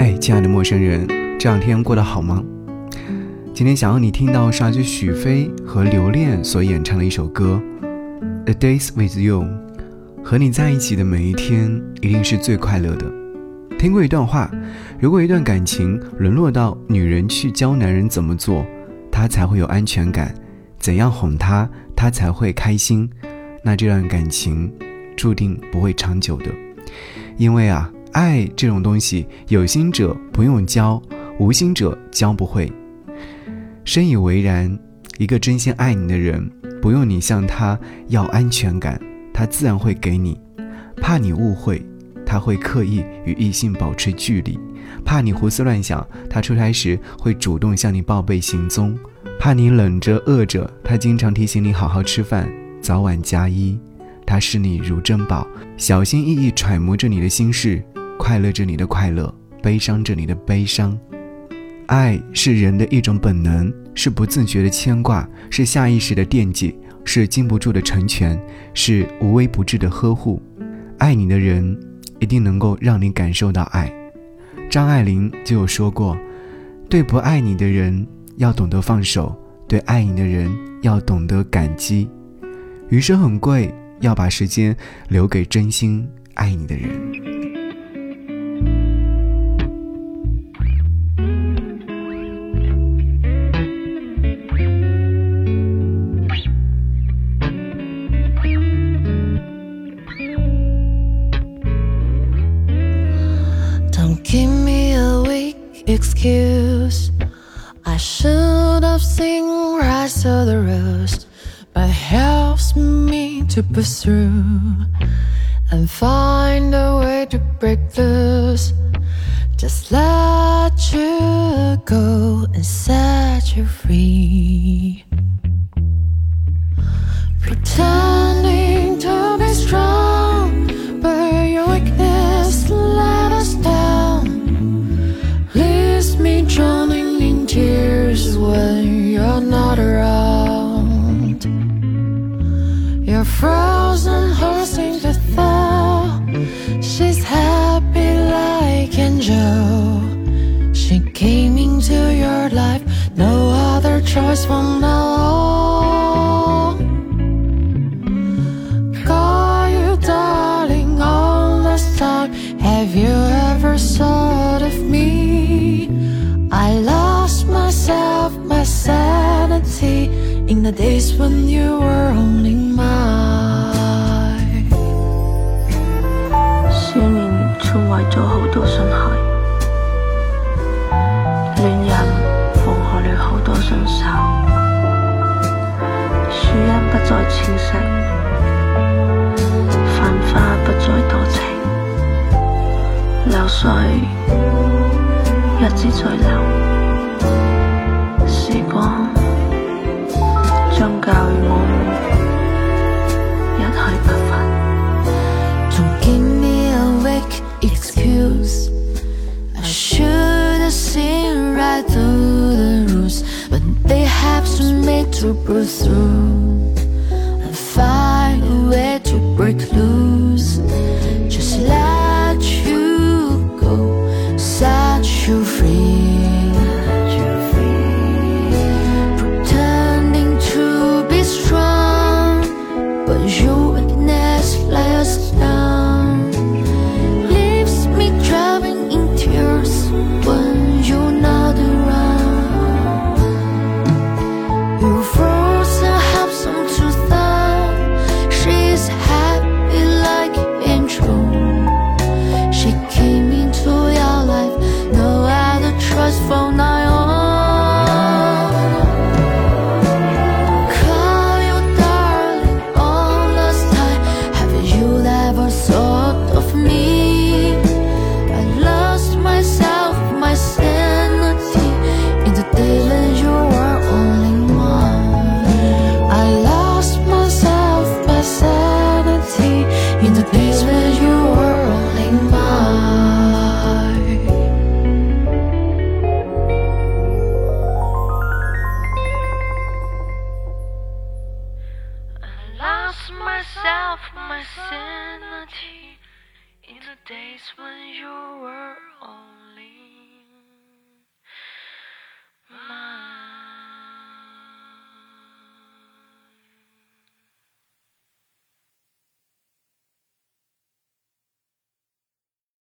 哎，亲爱的陌生人，这两天过得好吗？今天想要你听到是来自许飞和刘恋所演唱的一首歌《A Days with You》，和你在一起的每一天一定是最快乐的。听过一段话，如果一段感情沦落到女人去教男人怎么做，他才会有安全感，怎样哄他，他才会开心，那这段感情注定不会长久的，因为啊。爱这种东西，有心者不用教，无心者教不会。深以为然。一个真心爱你的人，不用你向他要安全感，他自然会给你。怕你误会，他会刻意与异性保持距离；怕你胡思乱想，他出差时会主动向你报备行踪；怕你冷着饿着，他经常提醒你好好吃饭，早晚加衣。他视你如珍宝，小心翼翼揣摩着你的心事。快乐着你的快乐，悲伤着你的悲伤。爱是人的一种本能，是不自觉的牵挂，是下意识的惦记，是禁不住的成全，是无微不至的呵护。爱你的人，一定能够让你感受到爱。张爱玲就有说过：“对不爱你的人，要懂得放手；对爱你的人，要懂得感激。余生很贵，要把时间留给真心爱你的人。” Excuse. I should have seen right through the rose, but helps me to push through and find a way to break loose. Just let you go and set you free. Me drowning in tears when you're not around. You're frozen, hurting to thaw. She's happy like Angel. She came into your life, no other choice from now the days when you were only mine. 少年错为咗好多信号，恋人放下了好多信手，树荫不再清晰，繁花不再多情，流水一直在流，to make to through and find a way to break loose. Just let myself, my sanity. In the days when you were only